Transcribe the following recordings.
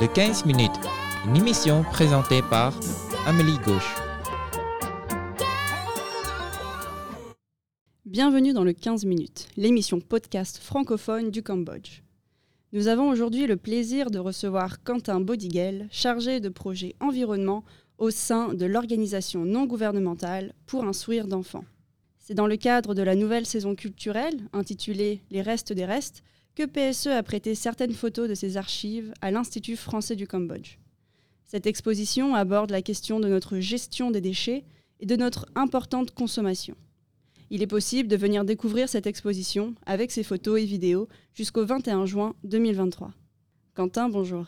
Le 15 minutes, une émission présentée par Amélie Gauche. Bienvenue dans le 15 minutes, l'émission podcast francophone du Cambodge. Nous avons aujourd'hui le plaisir de recevoir Quentin Bodigel, chargé de projet environnement au sein de l'organisation non gouvernementale pour un sourire d'enfant. C'est dans le cadre de la nouvelle saison culturelle, intitulée Les restes des restes, que PSE a prêté certaines photos de ses archives à l'Institut français du Cambodge. Cette exposition aborde la question de notre gestion des déchets et de notre importante consommation. Il est possible de venir découvrir cette exposition avec ses photos et vidéos jusqu'au 21 juin 2023. Quentin, bonjour.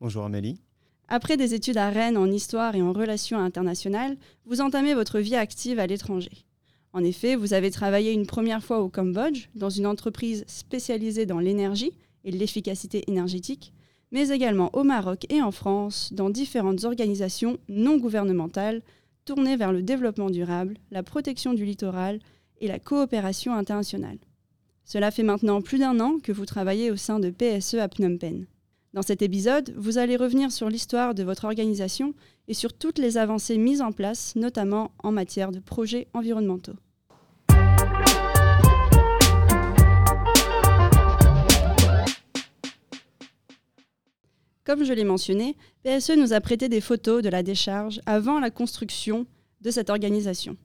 Bonjour Amélie. Après des études à Rennes en histoire et en relations internationales, vous entamez votre vie active à l'étranger. En effet, vous avez travaillé une première fois au Cambodge, dans une entreprise spécialisée dans l'énergie et l'efficacité énergétique, mais également au Maroc et en France, dans différentes organisations non gouvernementales tournées vers le développement durable, la protection du littoral et la coopération internationale. Cela fait maintenant plus d'un an que vous travaillez au sein de PSE à Phnom Penh. Dans cet épisode, vous allez revenir sur l'histoire de votre organisation et sur toutes les avancées mises en place, notamment en matière de projets environnementaux. Comme je l'ai mentionné, PSE nous a prêté des photos de la décharge avant la construction de cette organisation.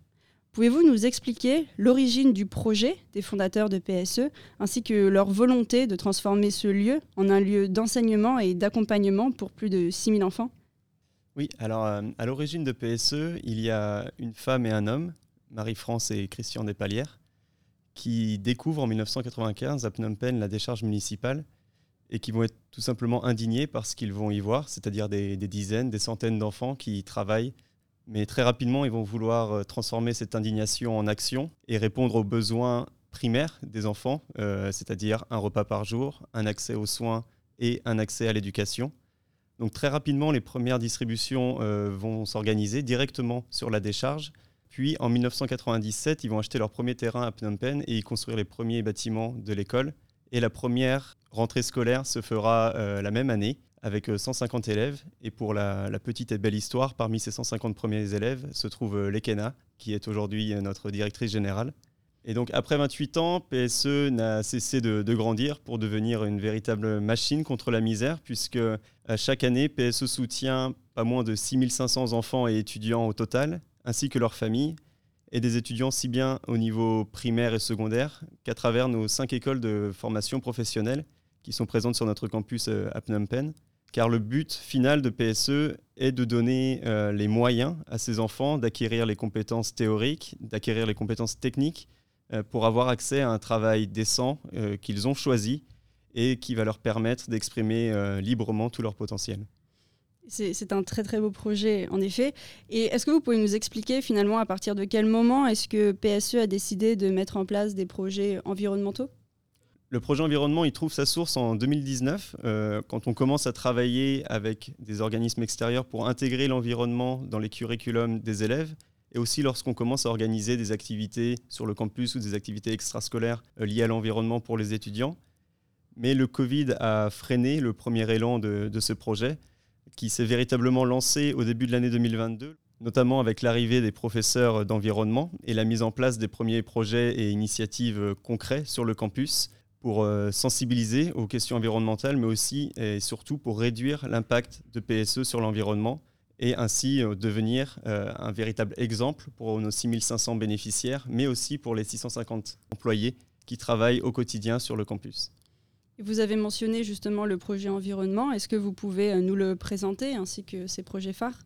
Pouvez-vous nous expliquer l'origine du projet des fondateurs de PSE ainsi que leur volonté de transformer ce lieu en un lieu d'enseignement et d'accompagnement pour plus de 6000 enfants? Oui, alors euh, à l'origine de PSE, il y a une femme et un homme, Marie-France et Christian Despalières, qui découvrent en 1995 à Phnom Penh la décharge municipale et qui vont être tout simplement indignés par ce qu'ils vont y voir, c'est-à-dire des, dizaines, des centaines d'enfants qui travaillent. Mais très rapidement, ils vont vouloir euh, transformer cette indignation en action et répondre aux besoins primaires des enfants, euh, c'est-à-dire un repas par jour, un accès aux soins et un accès à l'éducation. Donc très rapidement, les premières distributions euh, vont s'organiser directement sur la décharge. Puis en 1997, ils vont acheter leur premier terrain à Phnom Penh et y construire les premiers bâtiments de l'école. Et la première rentrée scolaire se fera la même année avec 150 euh, élèves. Et pour la, petite et belle histoire, parmi ces 150 premiers élèves se trouve euh, Lekena, qui est aujourd'hui notre directrice générale. Et donc après 28 ans, PSE n'a cessé de, grandir pour devenir une véritable machine contre la misère, puisque chaque année, PSE soutient pas moins de 6500 enfants et étudiants au total, ainsi que leurs familles, et des étudiants si bien au niveau primaire et secondaire qu'à travers nos cinq écoles de formation professionnelle qui sont présentes sur notre campus euh, à Phnom Penh. Car le but final de PSE est de donner euh, les moyens à ces enfants d'acquérir les compétences théoriques, d'acquérir les compétences techniques euh, pour avoir accès à un travail décent qu'ils ont choisi et qui va leur permettre d'exprimer librement tout leur potentiel. C'est un très très beau projet en effet. Et est-ce que vous pouvez nous expliquer finalement à partir de quel moment est-ce que PSE a décidé de mettre en place des projets environnementaux? Le projet environnement, il trouve sa source en 2019, euh, quand on commence à travailler avec des organismes extérieurs pour intégrer l'environnement dans les curriculums des élèves, et aussi lorsqu'on commence à organiser des activités sur le campus ou des activités extrascolaires euh, liées à l'environnement pour les étudiants. Mais le Covid a freiné le premier élan de ce projet, qui s'est véritablement lancé au début de l'année 2022, notamment avec l'arrivée des professeurs d'environnement et la mise en place des premiers projets et initiatives concrets sur le campus pour euh, sensibiliser aux questions environnementales, mais aussi et surtout pour réduire l'impact de PSE sur l'environnement et ainsi euh, devenir euh, un véritable exemple pour nos 6500 bénéficiaires, mais aussi pour les 650 employés qui travaillent au quotidien sur le campus. Vous avez mentionné justement le projet environnement. Est-ce que vous pouvez nous le présenter ainsi que ses projets phares?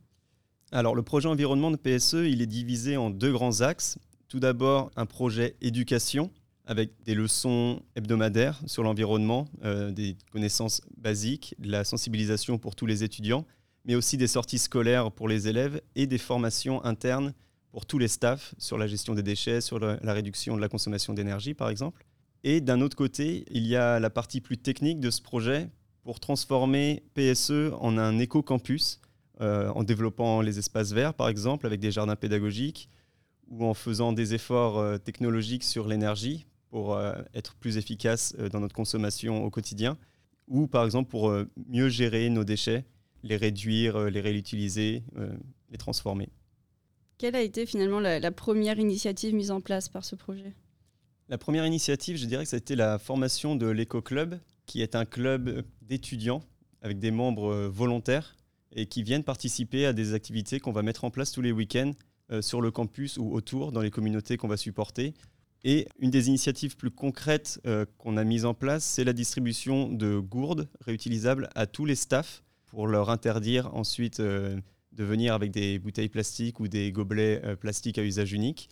Alors le projet environnement de PSE, il est divisé en deux grands axes. Tout d'abord un projet éducation avec des leçons hebdomadaires sur l'environnement, euh, des connaissances basiques, de la sensibilisation pour tous les étudiants, mais aussi des sorties scolaires pour les élèves et des formations internes pour tous les staffs sur la gestion des déchets, sur la réduction de la consommation d'énergie par exemple. Et d'un autre côté, il y a la partie plus technique de ce projet pour transformer PSE en un éco-campus, euh, en développant les espaces verts, par exemple, avec des jardins pédagogiques, ou en faisant des efforts euh, technologiques sur l'énergie pour euh, être plus efficace dans notre consommation au quotidien. ou par exemple pour mieux gérer nos déchets, les réduire, les réutiliser, les transformer. Quelle a été finalement la, première initiative mise en place par ce projet? La première initiative, je dirais que ça a été la formation de l'Eco-Club, qui est un club d'étudiants avec des membres volontaires et qui viennent participer à des activités qu'on va mettre en place tous les week-ends euh, sur le campus ou autour, dans les communautés qu'on va supporter. Et une des initiatives plus concrètes euh, qu'on a mises en place, c'est la distribution de gourdes réutilisables à tous les staffs pour leur interdire ensuite euh, de venir avec des bouteilles plastiques ou des gobelets plastiques à usage unique.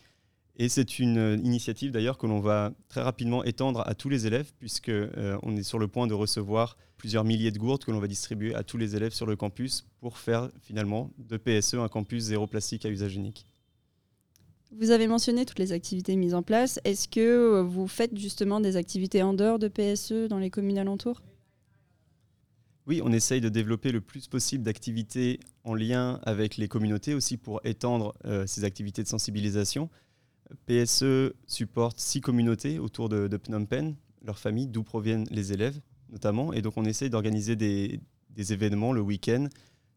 Et c'est une initiative d'ailleurs que l'on va très rapidement étendre à tous les élèves, puisqu'on est sur le point de recevoir plusieurs milliers de gourdes que l'on va distribuer à tous les élèves sur le campus pour faire finalement de PSE un campus zéro plastique à usage unique. Vous avez mentionné toutes les activités mises en place. Est-ce que vous faites justement des activités en dehors de PSE dans les communes alentours? Oui, on essaye de développer le plus possible d'activités en lien avec les communautés aussi pour étendre euh, ces activités de sensibilisation. PSE supporte six communautés autour de, Phnom Penh, leurs familles, d'où proviennent les élèves notamment. Et donc on essaye d'organiser des, événements le week-end.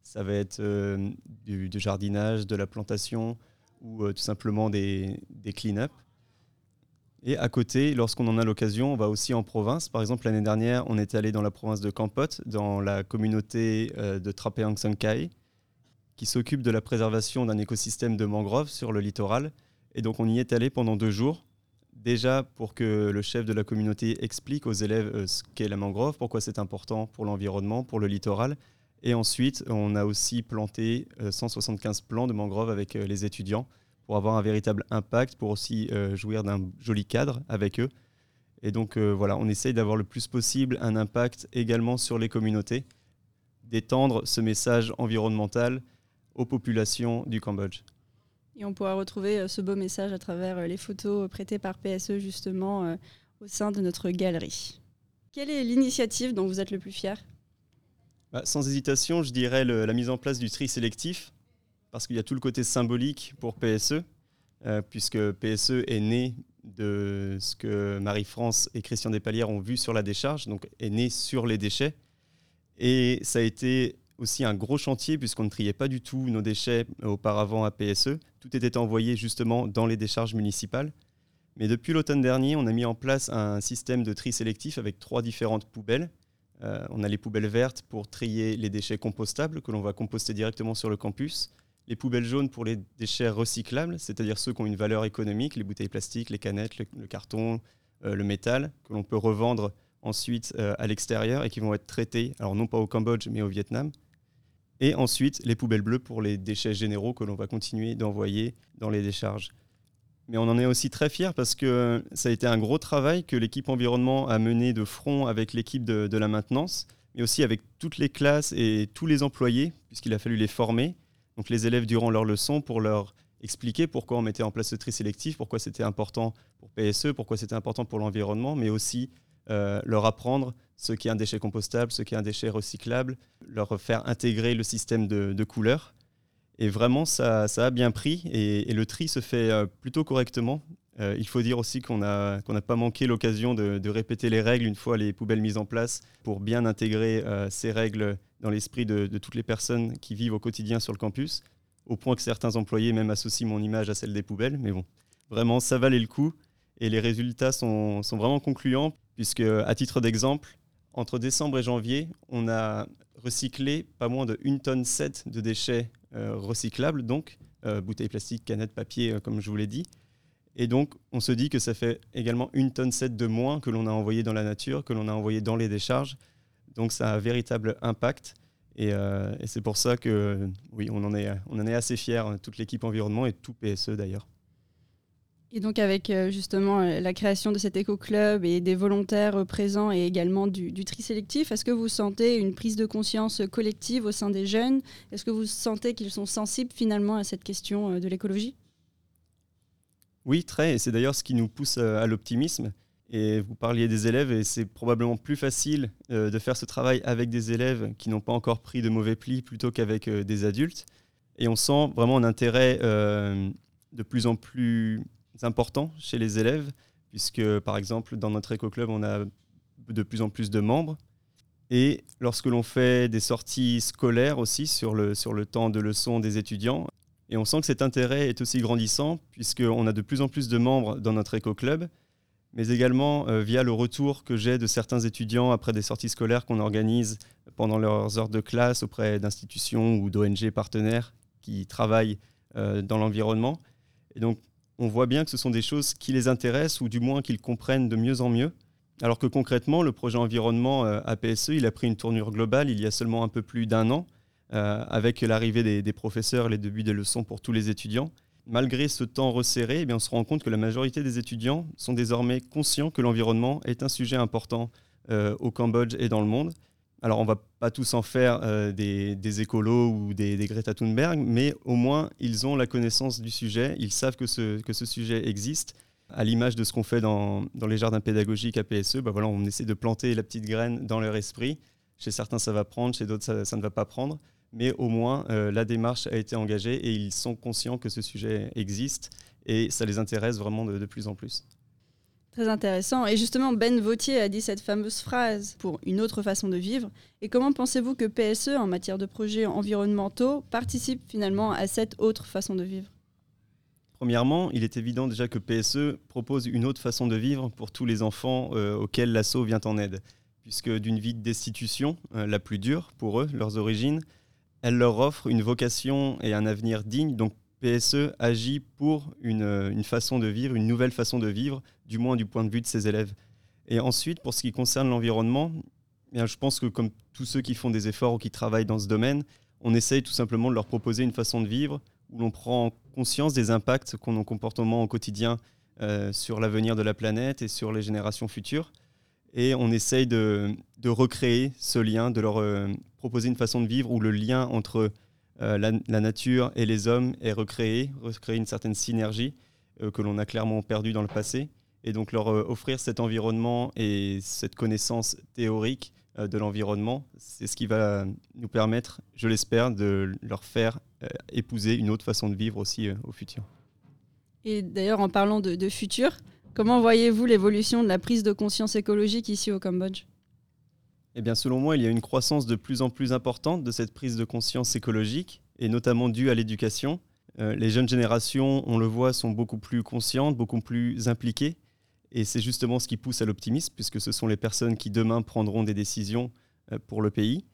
Ça va être euh, du, jardinage, de la plantation ou euh, tout simplement des, clean-up. Et à côté, lorsqu'on en a l'occasion, on va aussi en province. Par exemple, l'année dernière, on est allé dans la province de Kampot, dans la communauté euh, de Trapeang Sangkai, qui s'occupe de la préservation d'un écosystème de mangroves sur le littoral. Et donc on y est allé pendant deux jours, déjà pour que le chef de la communauté explique aux élèves euh, ce qu'est la mangrove, pourquoi c'est important pour l'environnement, pour le littoral. Et ensuite, on a aussi planté 175 euh, plants de mangrove avec euh, les étudiants pour avoir un véritable impact, pour aussi jouir d'un joli cadre avec eux. Et donc voilà, on essaye d'avoir le plus possible un impact également sur les communautés, d'étendre ce message environnemental aux populations du Cambodge. Et on pourra retrouver euh, ce beau message à travers euh, les photos prêtées par PSE justement euh, au sein de notre galerie. Quelle est l'initiative dont vous êtes le plus fier? Bah, Sans hésitation, je dirais la mise en place du tri sélectif, parce qu'il y a tout le côté symbolique pour PSE, puisque PSE est né de ce que Marie-France et Christian Despalières ont vu sur la décharge, donc est né sur les déchets. Et ça a été aussi un gros chantier puisqu'on ne triait pas du tout nos déchets auparavant à PSE. Tout était envoyé justement dans les décharges municipales. Mais depuis l'automne dernier, on a mis en place un système de tri sélectif avec trois différentes poubelles. Euh, on a les poubelles vertes pour trier les déchets compostables que l'on va composter directement sur le campus. Les poubelles jaunes pour les déchets recyclables, c'est-à-dire ceux qui ont une valeur économique, les bouteilles plastiques, les canettes, le, carton, euh, le métal, que l'on peut revendre ensuite euh, à l'extérieur et qui vont être traités, alors non pas au Cambodge, mais au Vietnam. Et ensuite, les poubelles bleues pour les déchets généraux que l'on va continuer d'envoyer dans les décharges. Mais on en est aussi très fiers parce que ça a été un gros travail que l'équipe environnement a mené de front avec l'équipe de, de, la maintenance, mais aussi avec toutes les classes et tous les employés, puisqu'il a fallu les former. Donc les élèves durant leur leçon pour leur expliquer pourquoi on mettait en place ce tri sélectif, pourquoi c'était important pour PSE, pourquoi c'était important pour l'environnement, mais aussi euh, leur apprendre ce qui est un déchet compostable, ce qui est un déchet recyclable, leur faire intégrer le système de, couleurs. Et vraiment, ça, a bien pris et, le tri se fait euh, plutôt correctement. Euh, il faut dire aussi qu'on n'a pas manqué l'occasion de, répéter les règles une fois les poubelles mises en place pour bien intégrer ces règles dans l'esprit de, toutes les personnes qui vivent au quotidien sur le campus, au point que certains employés même associent mon image à celle des poubelles. Mais bon, vraiment, ça valait le coup et les résultats sont vraiment concluants puisque, à titre d'exemple, entre décembre et janvier, on a recyclé pas moins de 1 tonne 7 de déchets euh, recyclables, donc euh, bouteilles plastiques, canettes, papier, euh, comme je vous l'ai dit. Et donc, on se dit que ça fait également 1 tonne 7 de moins que l'on a envoyé dans la nature, que l'on a envoyé dans les décharges. Donc, ça a un véritable impact. Et, c'est pour ça que, oui, on en est, on en est assez fiers, toute l'équipe environnement et tout PSE d'ailleurs. Et donc avec euh, justement euh, la création de cet éco-club et des volontaires euh, présents et également du, tri sélectif, est-ce que vous sentez une prise de conscience collective au sein des jeunes? Est-ce que vous sentez qu'ils sont sensibles finalement à cette question de l'écologie? Oui, très. Et c'est d'ailleurs ce qui nous pousse à l'optimisme. Et vous parliez des élèves, et c'est probablement plus facile de faire ce travail avec des élèves qui n'ont pas encore pris de mauvais plis plutôt qu'avec des adultes. Et on sent vraiment un intérêt de plus en plus important chez les élèves, puisque par exemple dans notre éco-club, on a de plus en plus de membres. Et lorsque l'on fait des sorties scolaires aussi sur le, sur le temps de leçon des étudiants, et on sent que cet intérêt est aussi grandissant puisqu'on a de plus en plus de membres dans notre éco-club, mais également euh, via le retour que j'ai de certains étudiants après des sorties scolaires qu'on organise pendant leurs heures de classe auprès d'institutions ou d'ONG partenaires qui travaillent euh, dans l'environnement. Et donc, on voit bien que ce sont des choses qui les intéressent ou du moins qu'ils comprennent de mieux en mieux. Alors que concrètement, le projet environnement euh, APSE, il a pris une tournure globale il y a seulement un peu plus d'un an, euh, avec l'arrivée des, professeurs, les débuts des leçons pour tous les étudiants. Malgré ce temps resserré, eh bien, on se rend compte que la majorité des étudiants sont désormais conscients que l'environnement est un sujet important euh, au Cambodge et dans le monde. Alors, on va pas tous en faire des, écolos ou des, Greta Thunberg, mais au moins, ils ont la connaissance du sujet, ils savent que ce, que ce sujet existe à l'image de ce qu'on fait dans, les jardins pédagogiques à PSE, bah voilà, on essaie de planter la petite graine dans leur esprit. Chez certains, ça va prendre, chez d'autres, ça, ne va pas prendre. Mais au moins, euh, la démarche a été engagée et ils sont conscients que ce sujet existe et ça les intéresse vraiment de, plus en plus. Très intéressant. Et justement, Ben Vautier a dit cette fameuse phrase pour une autre façon de vivre. Et comment pensez-vous que PSE, en matière de projets environnementaux, participe finalement à cette autre façon de vivre? Premièrement, il est évident déjà que PSE propose une autre façon de vivre pour tous les enfants euh, auxquels l'assaut vient en aide, puisque d'une vie de destitution, euh, la plus dure pour eux, leurs origines, elle leur offre une vocation et un avenir digne. Donc PSE agit pour une, façon de vivre, une nouvelle façon de vivre, du moins du point de vue de ses élèves. Et ensuite, pour ce qui concerne l'environnement, eh je pense que comme tous ceux qui font des efforts ou qui travaillent dans ce domaine, on essaye tout simplement de leur proposer une façon de vivre où l'on prend conscience des impacts qu'ont nos comportements au quotidien euh, sur l'avenir de la planète et sur les générations futures. Et on essaye de, recréer ce lien, de leur euh, proposer une façon de vivre où le lien entre euh, la, nature et les hommes est recréé, recréer une certaine synergie que l'on a clairement perdue dans le passé. Et donc leur offrir cet environnement et cette connaissance théorique de l'environnement, c'est ce qui va nous permettre, je l'espère, de leur faire euh, épouser une autre façon de vivre aussi euh, au futur. Et d'ailleurs, en parlant de, futur, comment voyez-vous l'évolution de la prise de conscience écologique ici au Cambodge? Eh bien, selon moi, il y a une croissance de plus en plus importante de cette prise de conscience écologique, et notamment due à l'éducation. Euh, les jeunes générations, on le voit, sont beaucoup plus conscientes, beaucoup plus impliquées, et c'est justement ce qui pousse à l'optimisme, puisque ce sont les personnes qui demain prendront des décisions pour le pays.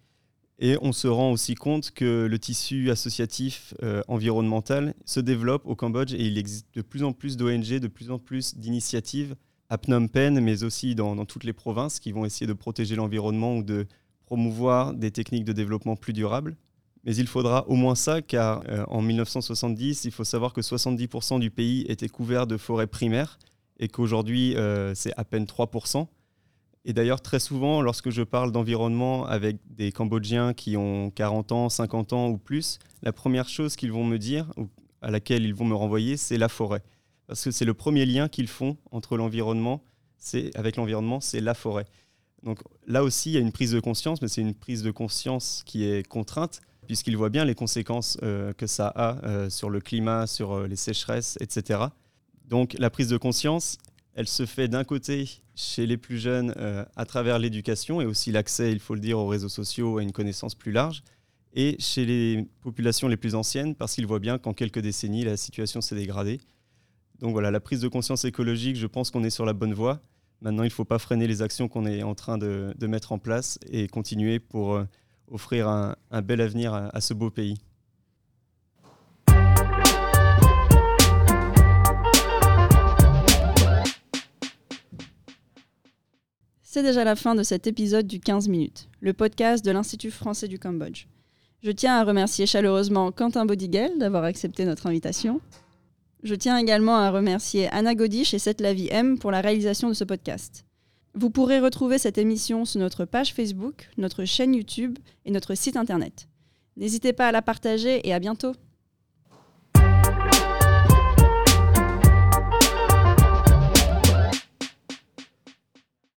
Et on se rend aussi compte que le tissu associatif euh, environnemental se développe au Cambodge et il existe de plus en plus d'ONG, de plus en plus d'initiatives à Phnom Penh, mais aussi dans, toutes les provinces qui vont essayer de protéger l'environnement ou de promouvoir des techniques de développement plus durables. Mais il faudra au moins ça, car euh, en 1970, il faut savoir que 70% du pays était couvert de forêts primaires et qu'aujourd'hui, euh, c'est à peine 3%. Et d'ailleurs, très souvent, lorsque je parle d'environnement avec des Cambodgiens qui ont 40 ans, 50 ans ou plus, la première chose qu'ils vont me dire, ou à laquelle ils vont me renvoyer, c'est la forêt. Parce que c'est le premier lien qu'ils font entre l'environnement, c'est avec l'environnement, c'est la forêt. Donc là aussi, il y a une prise de conscience, mais c'est une prise de conscience qui est contrainte, puisqu'ils voient bien les conséquences euh, que ça a euh, sur le climat, sur euh, les sécheresses, etc. Donc la prise de conscience, elle se fait d'un côté chez les plus jeunes à travers l'éducation et aussi l'accès, il faut le dire, aux réseaux sociaux à une connaissance plus large, et chez les populations les plus anciennes parce qu'ils voient bien qu'en quelques décennies, la situation s'est dégradée. Donc voilà, la prise de conscience écologique, je pense qu'on est sur la bonne voie. Maintenant, il ne faut pas freiner les actions qu'on est en train de, mettre en place et continuer pour euh, offrir un, bel avenir à ce beau pays. C'est déjà la fin de cet épisode du 15 minutes, le podcast de l'Institut français du Cambodge. Je tiens à remercier chaleureusement Quentin Bodigel d'avoir accepté notre invitation. Je tiens également à remercier Anna Godich et Seth Lavie M pour la réalisation de ce podcast. Vous pourrez retrouver cette émission sur notre page Facebook, notre chaîne YouTube et notre site internet. N'hésitez pas à la partager et à bientôt.